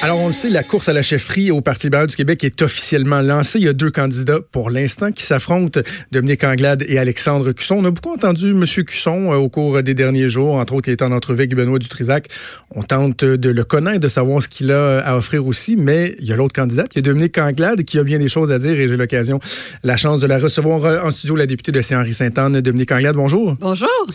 Alors, on le sait, la course à la chefferie au Parti libéral du Québec est officiellement lancée. Il y a deux candidats pour l'instant qui s'affrontent, Dominique Anglade et Alexandre Cusson. On a beaucoup entendu M. Cusson euh, au cours des derniers jours, entre autres, il est en entrevue avec Benoît Dutrisac. On tente de le connaître, de savoir ce qu'il a à offrir aussi, mais il y a l'autre candidate, il y a Dominique Anglade qui a bien des choses à dire et j'ai l'occasion, la chance de la recevoir euh, en studio, la députée de Saint-Henri-Sainte-Anne, Dominique Anglade. Bonjour. Bonjour.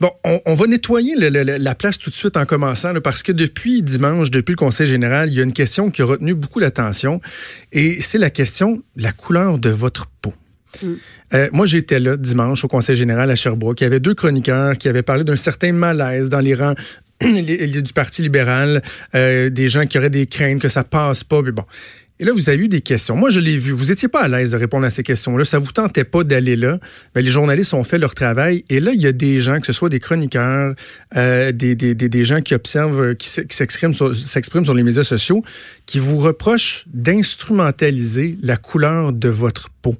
Bon, on, va nettoyer la place tout de suite en commençant, parce que depuis dimanche, depuis le Conseil général, il y a une question qui a retenu beaucoup l'attention et c'est la question de la couleur de votre peau. Mm. Euh, moi, j'étais là dimanche au Conseil général à Sherbrooke. Il y avait deux chroniqueurs qui avaient parlé d'un certain malaise dans les rangs du Parti libéral, euh, des gens qui auraient des craintes que ça passe pas. Mais bon, et là, vous avez eu des questions. Moi, je l'ai vu. Vous n'étiez pas à l'aise de répondre à ces questions-là. Ça vous tentait pas d'aller là. Mais les journalistes ont fait leur travail. Et là, il y a des gens, que ce soit des chroniqueurs, euh, des, des, des, gens qui observent, qui s'expriment sur, sur les médias sociaux, qui vous reprochent d'instrumentaliser la couleur de votre peau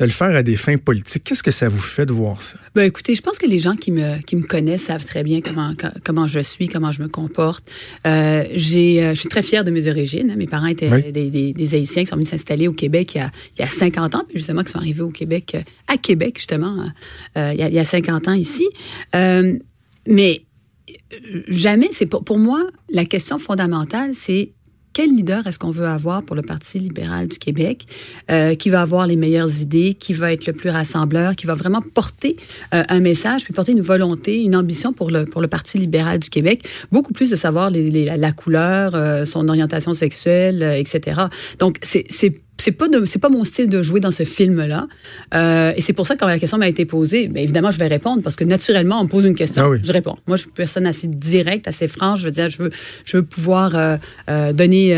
de le faire à des fins politiques. Qu'est-ce que ça vous fait de voir ça? Ben, écoutez, je pense que les gens qui me, qui me connaissent savent très bien comment, comment je suis, comment je me comporte. Euh, j'ai, euh, je suis très fière de mes origines. Mes parents étaient des, des, des, Haïtiens qui sont venus s'installer au Québec il y, a, il y a 50 ans, puis justement qui sont arrivés au Québec, euh, à Québec justement, euh, il, y a, il, y a, 50 ans ici. Euh, mais jamais, c'est pour, pour moi, la question fondamentale, c'est quel leader est-ce qu'on veut avoir pour le Parti libéral du Québec, euh, qui va avoir les meilleures idées, qui va être le plus rassembleur, qui va vraiment porter euh, un message, puis porter une volonté, une ambition pour le, pour le Parti libéral du Québec, beaucoup plus de savoir la couleur, euh, son orientation sexuelle, etc. Donc, c'est c'est pas c'est pas mon style de jouer dans ce film là euh, et c'est pour ça que quand la question m'a été posée bien évidemment je vais répondre parce que naturellement on me pose une question. Ah je réponds. Moi je suis une personne assez directe assez franche. Je veux dire je veux je veux pouvoir euh, euh, donner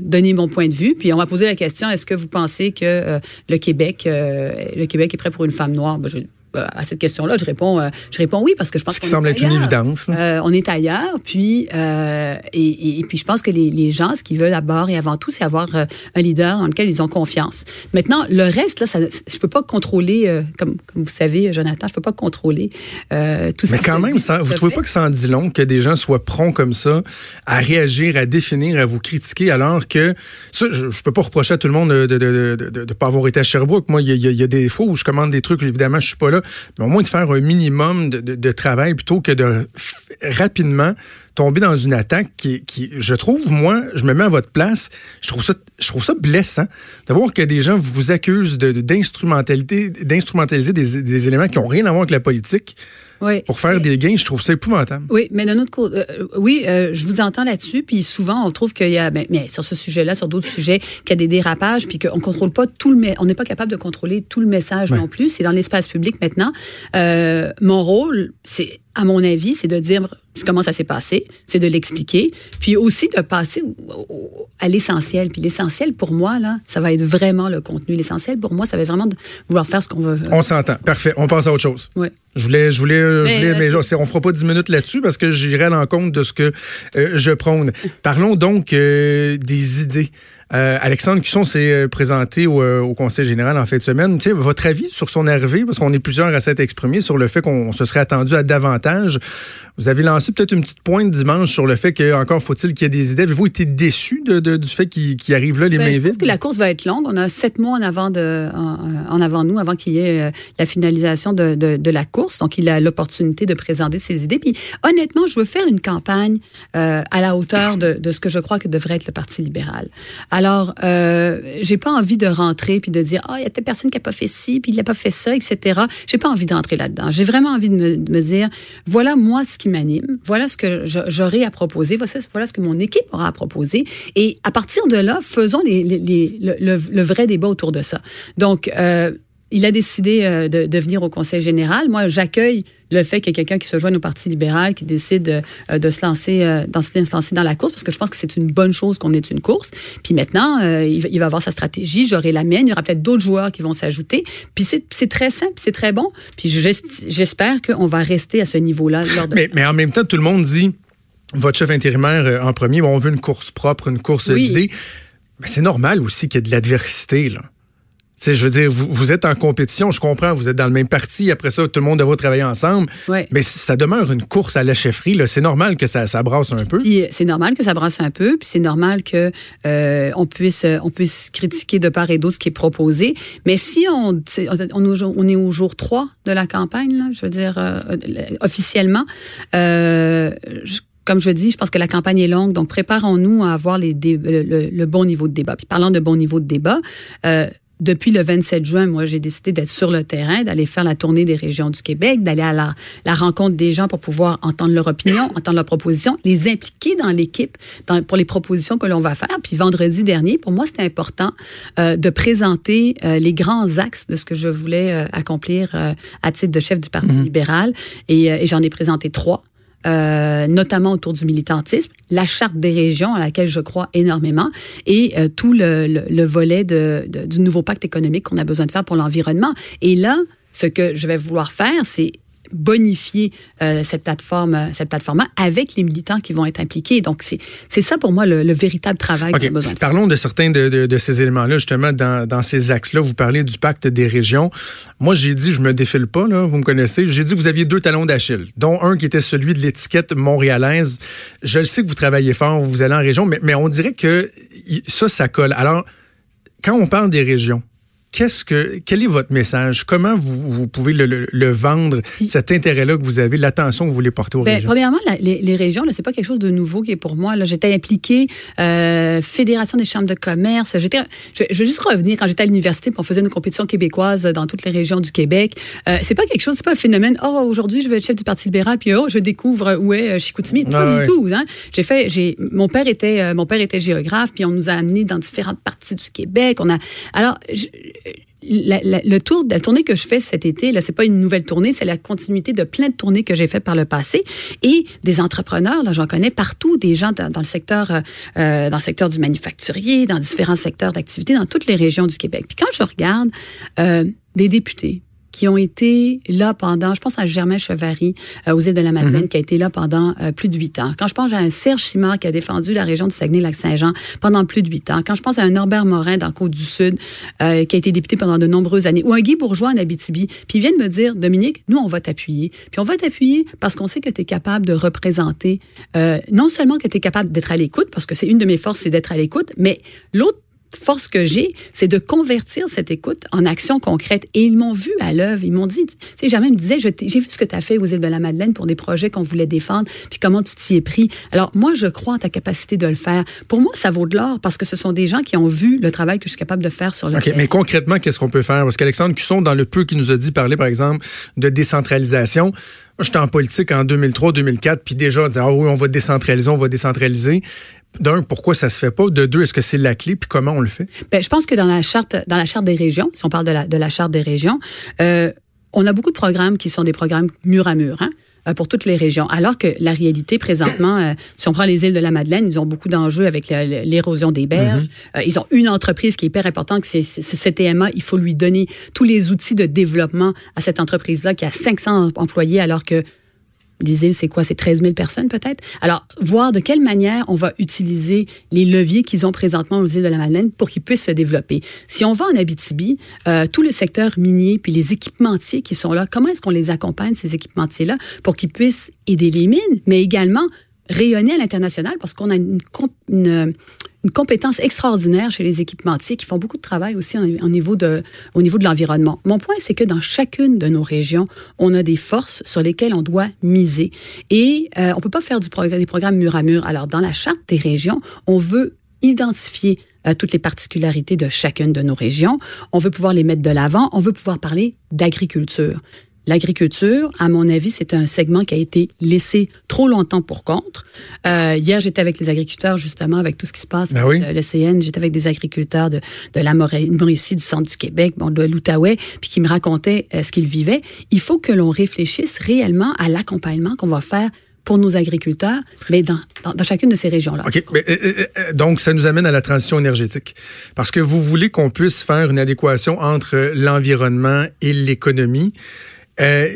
donner mon point de vue. Puis on m'a posé la question est-ce que vous pensez que le Québec le Québec est prêt pour une femme noire? Ben, je, à cette question-là, je réponds, euh, je réponds oui parce que je pense. Ce qui semble être une évidence. Euh, on est ailleurs, puis euh, et, et, puis je pense que les, les, gens, ce qu'ils veulent d'abord et avant tout, c'est avoir un leader dans lequel ils ont confiance. Maintenant, le reste là, ça, je peux pas contrôler, comme, comme, vous savez, Jonathan, je peux pas contrôler tout ça. Mais quand même, ça, vous trouvez pas que ça en dit long que des gens soient prompts comme ça à réagir, à définir, à vous critiquer, alors que ça, je, je peux pas reprocher à tout le monde de de pas avoir été à Sherbrooke. Moi, il y, y, a des fois où je commande des trucs, évidemment, je suis pas là mais au moins de faire un minimum de, travail plutôt que de rapidement tomber dans une attaque qui, je trouve, moi, je me mets à votre place, je trouve ça, je trouve ça blessant de voir que des gens vous accusent d'instrumentalité, d'instrumentaliser des, des éléments qui n'ont rien à voir avec la politique oui. Pour faire des gains, je trouve ça épouvantable. Oui, mais d'un autre côté, euh, oui, euh, je vous entends là-dessus, puis souvent on trouve qu'il y a, mais, mais sur ce sujet-là, sur d'autres sujets, qu'il y a des dérapages, puis qu'on contrôle pas tout le, on n'est pas capable de contrôler tout le message non plus. C'est dans l'espace public maintenant. Euh, mon rôle, c'est à mon avis, c'est de dire comment ça s'est passé, c'est de l'expliquer, puis aussi de passer à l'essentiel. Puis l'essentiel, pour moi, là, ça va être vraiment le contenu. L'essentiel, pour moi, ça va être vraiment de vouloir faire ce qu'on veut. On s'entend. Parfait. On passe à autre chose. Oui. Je voulais, je voulais, mais, je voulais, mais on fera pas dix minutes là-dessus parce que j'irai à l'encontre de ce que euh, je prône. Parlons donc euh, des idées. Euh, Alexandre Cusson s'est euh, présenté au, euh, au, Conseil général en fin de semaine. Votre avis sur son arrivée, parce qu'on est plusieurs à s'être exprimés sur le fait qu'on se serait attendu à davantage. Vous avez lancé peut-être une petite pointe dimanche sur le fait qu'encore faut-il qu'il y ait des idées. Avez-vous été déçu de, de, du fait qu'il qu arrive là, les ben, mains vides? Je pense que la course va être longue. On a sept mois en avant, de, en, avant nous, avant qu'il y ait la finalisation de, de, de, la course. Donc, il a l'opportunité de présenter ses idées. Puis, honnêtement, je veux faire une campagne euh, à la hauteur de, de ce que je crois que devrait être le Parti libéral. Alors, euh, j'ai pas envie de rentrer puis de dire ah il y a telle personne qui a pas fait ci puis il a pas fait ça etc. J'ai pas envie d'entrer là-dedans. J'ai vraiment envie de me, me, dire voilà moi ce qui m'anime, voilà ce que j'aurai à proposer, voilà ce que mon équipe aura à proposer et à partir de là faisons les, les, les, le, le, vrai débat autour de ça. Donc euh, il a décidé euh, de, de, venir au Conseil général. Moi, j'accueille le fait qu'il y ait quelqu'un qui se joigne au Parti libéral, qui décide euh, de se lancer, euh, dans, se lancer dans la course, parce que je pense que c'est une bonne chose qu'on ait une course. Puis maintenant, il, il, va avoir sa stratégie, j'aurai la mienne, il y aura peut-être d'autres joueurs qui vont s'ajouter. Puis c'est très simple, c'est très bon. Puis j'espère qu'on va rester à ce niveau-là. Mais, mais en même temps, tout le monde dit, votre chef intérimaire en premier, on veut une course propre, une course d'idées. Mais c'est normal aussi qu'il y ait de l'adversité, là. Je veux dire, vous, êtes en compétition, je comprends, vous êtes dans le même parti, après ça, tout le monde devra travailler ensemble. Mais ça demeure une course à la chefferie. C'est normal que ça, ça, brasse un peu. C'est normal que ça brasse un peu, puis c'est normal que euh, on, puisse, on puisse critiquer de part et d'autre ce qui est proposé. Mais si on, on, est au jour 3 de la campagne, là, je veux dire, euh, officiellement, euh, comme je dis, je pense que la campagne est longue, donc préparons-nous à avoir les le, bon niveau de débat. Puis parlant de bon niveau de débat, euh, depuis le 27 juin, moi, j'ai décidé d'être sur le terrain, d'aller faire la tournée des régions du Québec, d'aller à la, la, rencontre des gens pour pouvoir entendre leur opinion, entendre leurs propositions, les impliquer dans l'équipe pour les propositions que l'on va faire. Puis vendredi dernier, pour moi, c'était important euh, de présenter euh, les grands axes de ce que je voulais euh, accomplir euh, à titre de chef du Parti mm-hmm. libéral. Et, et j'en ai présenté trois. Euh, notamment autour du militantisme, la charte des régions à laquelle je crois énormément et euh, tout le, le, volet du nouveau pacte économique qu'on a besoin de faire pour l'environnement. Et là, ce que je vais vouloir faire, c'est bonifier euh, cette plateforme cette plateforme avec les militants qui vont être impliqués. Donc, c'est ça pour moi le, véritable travail qu'on a besoin de faire. Parlons de certains de, de, de ces éléments-là, justement, dans, dans ces axes-là. Vous parlez du pacte des régions. Moi, j'ai dit, je me défile pas, là, vous me connaissez, j'ai dit que vous aviez deux talons d'Achille, dont un qui était celui de l'étiquette montréalaise. Je le sais que vous travaillez fort, vous allez en région, mais, mais on dirait que ça, ça colle. Alors, quand on parle des régions, qu'est-ce que, quel est votre message? Comment vous, vous pouvez le, le, vendre, cet intérêt-là que vous avez, l'attention que vous voulez porter aux Bien, régions? Premièrement, les, les, régions, c'est pas quelque chose de nouveau qui est pour moi. J'étais impliquée, euh, Fédération des chambres de commerce. J'étais, je, je, vais juste revenir quand j'étais à l'université, on faisait une compétition québécoise dans toutes les régions du Québec. Euh, c'est pas quelque chose, c'est pas un phénomène. Oh, aujourd'hui, je vais être chef du Parti libéral, puis oh, je découvre où est euh, Chicoutimi. Pas ah du tout. Hein? J'ai fait, j'ai, mon père était, euh, mon père était géographe, puis on nous a amenés dans différentes parties du Québec. On a, alors, je, le tour, la tournée que je fais cet été, là, c'est pas une nouvelle tournée, c'est la continuité de plein de tournées que j'ai faites par le passé et des entrepreneurs, là, j'en connais partout, des gens dans, le secteur, euh, euh, dans le secteur du manufacturier, dans différents secteurs d'activité, dans toutes les régions du Québec. Puis quand je regarde euh, des députés, qui ont été là pendant, je pense à Germain Chevary euh, aux îles de la Madeleine, mhm. qui a été là pendant euh, plus de huit ans. Quand je pense à un Serge Simard qui a défendu la région du Saguenay-Lac-Saint-Jean pendant plus de huit ans. Quand je pense à un Norbert Morin dans Côte-du-Sud euh, qui a été député pendant de nombreuses années. Ou un Guy Bourgeois en Abitibi. Puis ils viennent me dire, Dominique, nous, on va t'appuyer. Puis on va t'appuyer parce qu'on sait que tu es capable de représenter, non seulement que tu es capable d'être à l'écoute, parce que c'est une de mes forces, c'est d'être à l'écoute, mais l'autre force que j'ai, c'est de convertir cette écoute en action concrète. Et ils m'ont vu à l'œuvre. Ils m'ont dit, tu sais, jamais me disait, j'ai vu ce que tu as fait aux îles de la Madeleine pour des projets qu'on voulait défendre, puis comment tu t'y es pris. Alors, moi, je crois en ta capacité de le faire. Pour moi, ça vaut de l'or parce que ce sont des gens qui ont vu le travail que je suis capable de faire sur le OK, mais concrètement, qu'est-ce qu'on peut faire? Parce qu'Alexandre Cusson, dans le peu qui nous a dit parler, par exemple, de décentralisation, moi, j'étais en politique en 2003-2004, puis déjà, on disait, ah oui, on va décentraliser, on va décentraliser d'un, pourquoi ça se fait pas? De deux, est-ce que c'est la clé? Puis comment on le fait? Bien, je pense que dans la charte, dans la charte des régions, si on parle de la, de la charte des régions, euh, on a beaucoup de programmes qui sont des programmes mur à mur. Hein? Euh, pour toutes les régions. Alors que la réalité présentement, euh, si on prend les îles de la Madeleine, ils ont beaucoup d'enjeux avec l'érosion des berges. Mm-hmm. ils ont une entreprise qui est hyper importante, c'est CTMA. Il faut lui donner tous les outils de développement à cette entreprise-là qui a 500 employés alors que les îles, c'est quoi? C'est 13 000 personnes peut-être? Alors, voir de quelle manière on va utiliser les leviers qu'ils ont présentement aux îles de la Madeleine pour qu'ils puissent se développer. Si on va en Abitibi, euh, tout le secteur minier puis les équipementiers qui sont là, comment est-ce qu'on les accompagne, ces équipementiers-là, pour qu'ils puissent aider les mines, mais également rayonner à l'international? Parce qu'on a une, une, une compétence extraordinaire chez les équipementiers qui font beaucoup de travail aussi au niveau de, au niveau de l'environnement. Mon point, c'est que dans chacune de nos régions, on a des forces sur lesquelles on doit miser. Et euh, on peut pas faire des programmes mur à mur. Alors, dans la charte des régions, on veut identifier euh, toutes les particularités de chacune de nos régions. On veut pouvoir les mettre de l'avant. On veut pouvoir parler d'agriculture. L'agriculture, à mon avis, c'est un segment qui a été laissé trop longtemps pour contre. Euh, hier, j'étais avec les agriculteurs, justement, avec tout ce qui se passe ben le CN. J'étais avec des agriculteurs de, de la Mauricie, du centre du Québec, bon, de l'Outaouais, puis qui me racontaient euh, ce qu'ils vivaient. Il faut que l'on réfléchisse réellement à l'accompagnement qu'on va faire pour nos agriculteurs, mais dans, dans, chacune de ces régions-là. OK. Mais, euh, euh, donc, ça nous amène à la transition énergétique. Parce que vous voulez qu'on puisse faire une adéquation entre l'environnement et l'économie. Euh,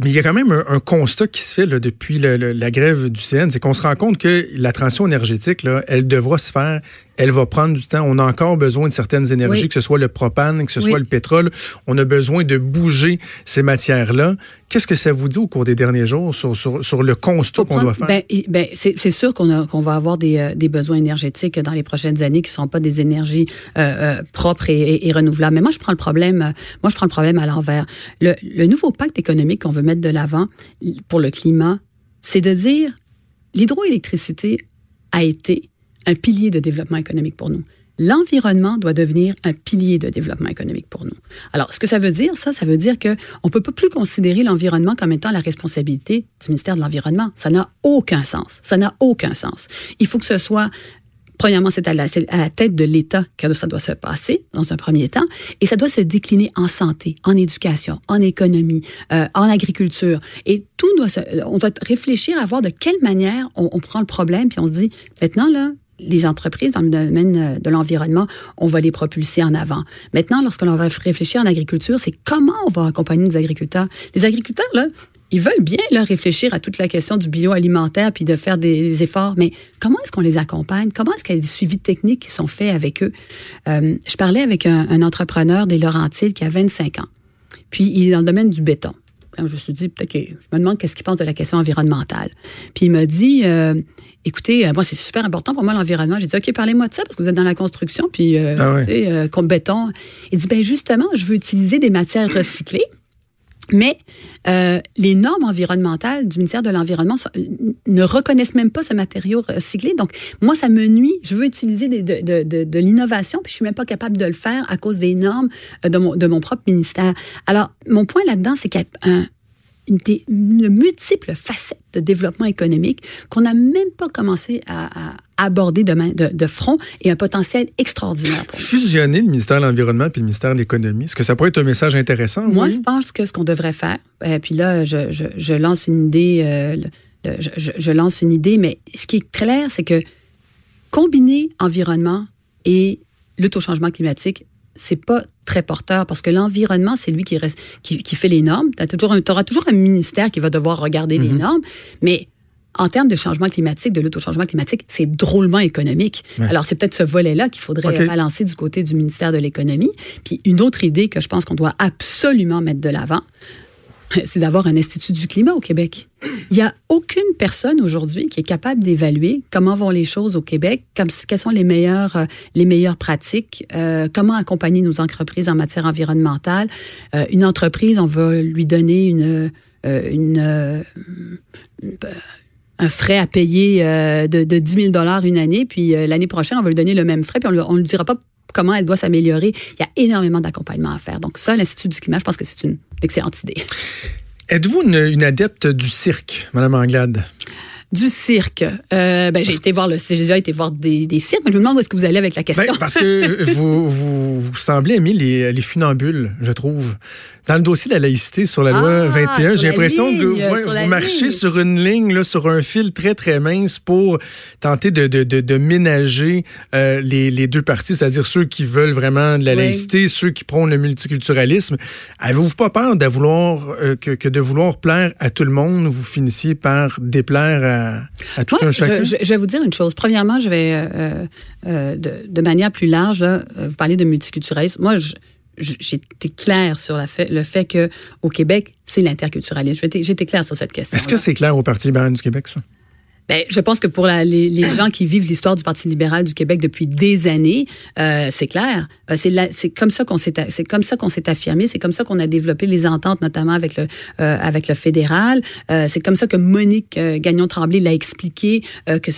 mais il y a quand même un, constat qui se fait là, depuis la grève du CN, c'est qu'on se rend compte que la transition énergétique, là, elle devra se faire, elle va prendre du temps. On a encore besoin de certaines énergies, que ce soit le propane, que ce soit le pétrole. On a besoin de bouger ces matières-là. Qu'est-ce que ça vous dit au cours des derniers jours sur, sur, le constat qu'on doit faire? Ben, ben c'est sûr qu'on qu'on va avoir des, euh, des, besoins énergétiques dans les prochaines années qui ne sont pas des énergies euh, euh, propres et, et, renouvelables. Mais moi, je prends le problème, moi, je prends le problème à l'envers. Le, le nouveau pacte économique qu'on veut mettre de l'avant pour le climat, c'est de dire l'hydroélectricité a été un pilier de développement économique pour nous. L'environnement doit devenir un pilier de développement économique pour nous. Alors, ce que ça veut dire, ça, ça veut dire que on peut plus considérer l'environnement comme étant la responsabilité du ministère de l'Environnement. Ça n'a aucun sens. Ça n'a aucun sens. Il faut que ce soit Premièrement, c'est à, la, tête de l'État que ça doit se passer dans un premier temps, et ça doit se décliner en santé, en éducation, en économie, euh, en agriculture, et tout doit se, on doit réfléchir à voir de quelle manière on, on prend le problème, puis on se dit maintenant là, les entreprises dans le domaine euh, de l'environnement, on va les propulser en avant. Maintenant, lorsqu'on va réfléchir en agriculture, c'est comment on va accompagner nos agriculteurs. Les agriculteurs, là, ils veulent bien là, réfléchir à toute la question du bioalimentaire puis de faire des, efforts, mais comment est-ce qu'on les accompagne? Comment est-ce qu'il y a des suivis techniques qui sont faits avec eux? Euh, je parlais avec un, entrepreneur des Laurentides qui a 25 ans. Puis il est dans le domaine du béton. Je me suis dit, peut-être que je me demande qu'est-ce qu'il pense de la question environnementale. Puis il m'a dit, euh, écoutez, euh, moi, c'est super important pour moi l'environnement. J'ai dit, OK, parlez-moi de ça parce que vous êtes dans la construction, puis, euh, ah tu sais, euh, comme béton. Il dit, ben justement, je veux utiliser des matières recyclées. Mais les normes environnementales du ministère de l'Environnement ne reconnaissent même pas ce matériau recyclé. Donc, moi, ça me nuit. Je veux utiliser des, de, de, de, l'innovation, puis je suis même pas capable de le faire à cause des normes de mon, de mon propre ministère. Alors, mon point là-dedans, c'est qu'il y a un, une, une, multiples facettes de développement économique qu'on n'a même pas commencé à, aborder de, de, de, front et un potentiel extraordinaire. Fusionner le ministère de l'Environnement puis le ministère de l'Économie, est-ce que ça pourrait être un message intéressant? Moi, je pense que ce qu'on devrait faire, et euh, puis là, je, je, je, lance une idée, euh, je, je lance une idée, mais ce qui est clair, c'est que combiner environnement et lutte au changement climatique, c'est pas très porteur parce que l'environnement, c'est lui qui, reste, qui, qui fait les normes. Tu auras toujours un ministère qui va devoir regarder les mhm. normes, mais en termes de changement climatique, de lutte au changement climatique, c'est drôlement économique. Alors, c'est peut-être ce volet-là qu'il faudrait balancer du côté du ministère de l'Économie. Puis, une autre idée que je pense qu'on doit absolument mettre de l'avant, c'est d'avoir un institut du climat au Québec. Il n'y a aucune personne aujourd'hui qui est capable d'évaluer comment vont les choses au Québec, quelles sont les meilleures, euh, les meilleures pratiques, euh, comment accompagner nos entreprises en matière environnementale. Euh, une entreprise, on va lui donner un frais à payer de, de 10 000 une année, puis l'année prochaine, on va lui donner le même frais, puis on ne lui dira pas comment elle doit s'améliorer. Il y a énormément d'accompagnement à faire. Donc ça, l'Institut du climat, je pense que c'est une excellente idée. Êtes-vous une, adepte du cirque, Madame Anglade? Du cirque. Euh, ben, j'ai été voir le, j'ai déjà été voir des, cirques, mais je me demande où est-ce que vous allez avec la question. Ben, parce que vous, vous, vous, semblez aimer les, les funambules, je trouve dans le dossier de la laïcité sur la loi 21, ah, j'ai l'impression que vous marchez sur une ligne, là, sur un fil très, très mince pour tenter de, de, de, ménager euh, les, les, deux parties, c'est-à-dire ceux qui veulent vraiment de la laïcité, ceux qui prônent le multiculturalisme. Avez-vous pas peur de vouloir, euh, que, que, de vouloir plaire à tout le monde, vous finissiez par déplaire à, à tout un chacun? Je, je, vais vous dire une chose. Premièrement, je vais, euh, euh de, de, manière plus large, là, vous parlez de multiculturalisme. Moi, je, j'étais claire sur la fait, le fait que au Québec, c'est l'interculturalisme. J'étais claire sur cette question. Est-ce que c'est clair au Parti libéral du Québec, ça? Ben, je pense que pour la, les, les, gens qui vivent l'histoire du Parti libéral du Québec depuis des années, euh, c'est clair. Euh, c'est comme ça qu'on s'est c'est comme ça qu'on s'est affirmé. C'est comme ça qu'on a développé les ententes, notamment avec le euh, avec le fédéral. Euh, c'est comme ça que Monique euh, Gagnon Tremblay l'a expliqué que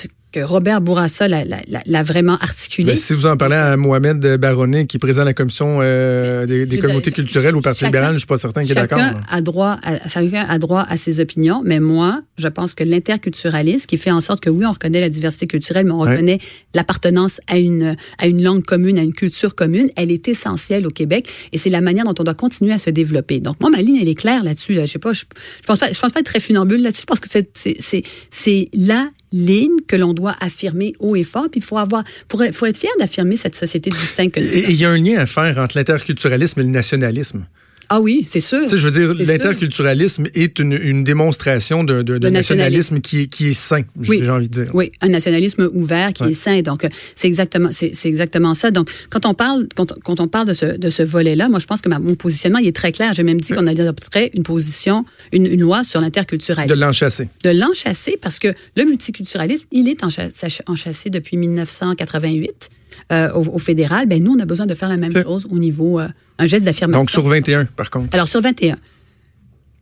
Robert Bourassa l'a vraiment articulé. Ben, si vous en parlez à Mohamed Baronnet, qui présente la commission euh, des, communautés culturelles au Parti libéral, je ne suis pas certain qu'il est d'accord. A droit à, chacun a droit à ses opinions, mais moi, je pense que l'interculturalisme, qui fait en sorte que oui, on reconnaît la diversité culturelle, mais on reconnaît l'appartenance à une, à une langue commune, à une culture commune, elle est essentielle au Québec et c'est la manière dont on doit continuer à se développer. Donc, moi, ma ligne, elle est claire là-dessus. Je pas, je, je pense pas, je pense pas être très funambule là-dessus. Je pense que c'est la ligne que l'on doit affirmer haut et fort. Puis il faut avoir, pour, faut être fier d'affirmer cette société distincte. Et il y a un lien à faire entre l'interculturalisme et le nationalisme. Ah oui, c'est sûr. Tu sais, je veux dire, l'interculturalisme est une, une, démonstration de, de, de nationalisme, qui, est, qui est sain, oui. j'ai envie de dire. Oui, un nationalisme ouvert qui est sain. Donc, c'est exactement, c'est, exactement ça. Donc, quand on parle, quand, quand on parle de ce, de ce volet-là, moi, je pense que ma, mon positionnement, il est très clair. J'ai même dit qu'on adopterait une position, une, une loi sur l'interculturalisme. De l'enchasser. De l'enchasser parce que le multiculturalisme, il est enchâssé depuis 1988. Euh, au, fédéral, ben nous, on a besoin de faire la même chose au niveau, euh, un geste d'affirmation. Donc, sur 21, par contre. Alors, sur 21.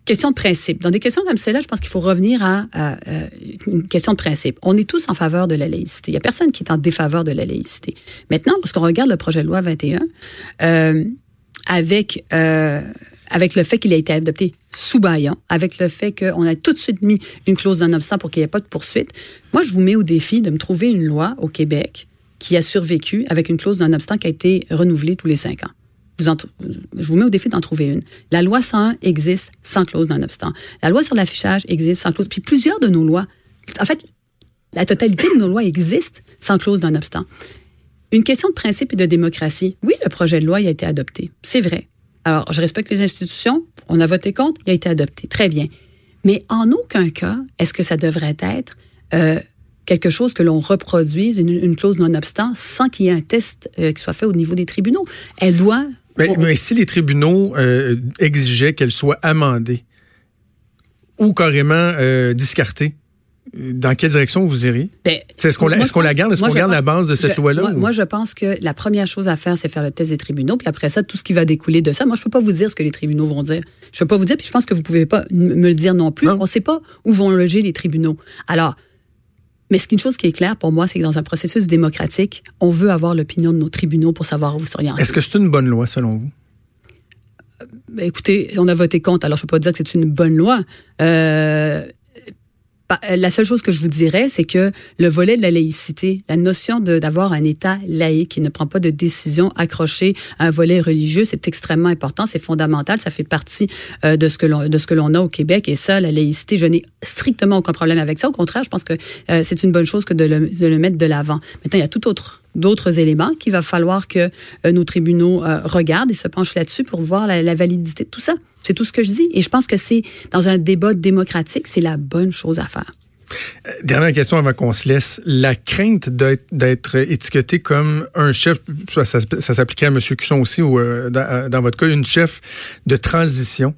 Question de principe. Dans des questions comme celle-là, je pense qu'il faut revenir à, euh, une question de principe. On est tous en faveur de la laïcité. Il n'y a personne qui est en défaveur de la laïcité. Maintenant, lorsqu'on regarde le projet de loi 21, avec, avec le fait qu'il a été adopté sous baillant, avec le fait qu'on a tout de suite mis une clause d'un obstacle pour qu'il n'y ait pas de poursuite, moi, je vous mets au défi de me trouver une loi au Québec qui a survécu avec une clause d'un obstacle qui a été renouvelée tous les cinq ans. Je vous mets au défi d'en trouver une. La loi 101 existe sans clause d'un obstacle. La loi sur l'affichage existe sans clause. Puis plusieurs de nos lois, en fait, la totalité de nos lois existent sans clause d'un obstacle. Une question de principe et de démocratie. Oui, le projet de loi a été adopté. C'est vrai. Alors, je respecte les institutions. On a voté contre. Il a été adopté. Très bien. Mais en aucun cas, est-ce que ça devrait être euh, quelque chose que l'on reproduise, une, clause non-obstant, sans qu'il y ait un test euh, qui soit fait au niveau des tribunaux? Elle doit... Mais, si les tribunaux euh, exigeaient qu'elle soit amendée ou carrément euh, discartée, dans quelle direction vous iriez? Ben, est-ce qu'on la, la, garde? Est-ce qu'on garde la base de cette loi-là? Moi, je pense que la première chose à faire, c'est faire le test des tribunaux. Puis après ça, tout ce qui va découler de ça, moi, je ne peux pas vous dire ce que les tribunaux vont dire. Je ne peux pas vous dire, puis je pense que vous ne pouvez pas me le dire non plus. On ne sait pas où vont loger les tribunaux. Alors, mais ce une chose qui est claire pour moi, c'est que dans un processus démocratique, on veut avoir l'opinion de nos tribunaux pour savoir où vous s'orienter. Est-ce que c'est une bonne loi selon vous? Ben, écoutez, on a voté contre, alors je ne peux pas dire que c'est une bonne loi. Euh, euh, la seule chose que je vous dirais, c'est que le volet de la laïcité, la notion d'avoir un État laïque qui ne prend pas de décision accrochée à un volet religieux, c'est extrêmement important, c'est fondamental, ça fait partie euh, de ce que l'on de ce que l'on a au Québec et ça, la laïcité, je n'ai strictement aucun problème avec ça. Au contraire, je pense que euh, c'est une bonne chose que de le, de le mettre de l'avant. Maintenant, il y a tout autre d'autres éléments qu'il va falloir que nos tribunaux regardent et se penchent là-dessus pour voir la, validité de tout ça. C'est tout ce que je dis. Et je pense que c'est, dans un débat démocratique, c'est la bonne chose à faire. Euh, dernière question avant qu'on se laisse. La crainte d'être étiqueté comme un chef, ça, ça, s'appliquait à M. Cusson aussi, ou euh, dans, dans, votre cas, une chef de transition.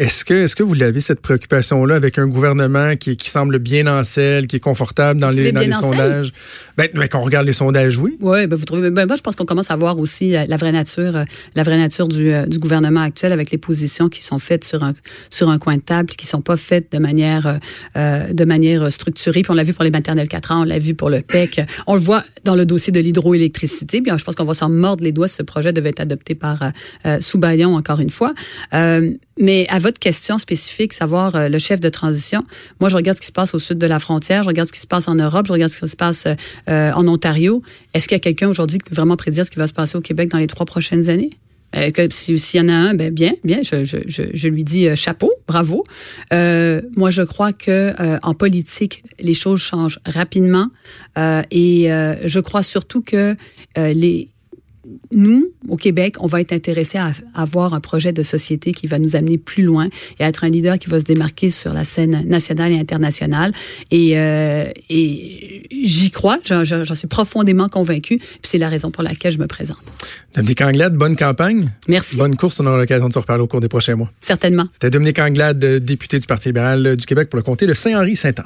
Est-ce que, est-ce que vous l'avez, cette préoccupation-là, avec un gouvernement qui, qui, semble bien en selle, qui est confortable dans les, dans les sondages? Ben, ben, quand on regarde les sondages, oui. Oui, ben, vous trouvez. Ben, moi, je pense qu'on commence à voir aussi la, vraie nature, euh, la vraie nature du, euh, du, gouvernement actuel avec les positions qui sont faites sur un, sur un coin de table, qui sont pas faites de manière, euh, de manière structurée. Puis on l'a vu pour les maternelles 4 ans, on l'a vu pour le PEC. On le voit dans le dossier de l'hydroélectricité. Bien, je pense qu'on va s'en mordre les doigts si ce projet devait être adopté par euh, Sous-Bayon, encore une fois. mais à votre question spécifique, savoir euh, le chef de transition, moi, je regarde ce qui se passe au sud de la frontière, je regarde ce qui se passe en Europe, je regarde ce qui se passe euh, en Ontario. Est-ce qu'il y a quelqu'un aujourd'hui qui peut vraiment prédire ce qui va se passer au Québec dans les trois prochaines années? Euh, s'il y en a un, ben bien, bien, je, je, je, lui dis chapeau, bravo. moi, je crois que en politique, les choses changent rapidement et je crois surtout que les nous, au Québec, on va être intéressé à, avoir un projet de société qui va nous amener plus loin et à être un leader qui va se démarquer sur la scène nationale et internationale. Et, euh, et j'y crois, j'en suis profondément convaincu. Puis c'est la raison pour laquelle je me présente. Dominique Anglade, bonne campagne. Merci. Bonne course. On aura l'occasion de se reparler au cours des prochains mois. Certainement. C'était Dominique Anglade, député du Parti libéral du Québec pour le comté de Saint-Henri-Saint-Anne.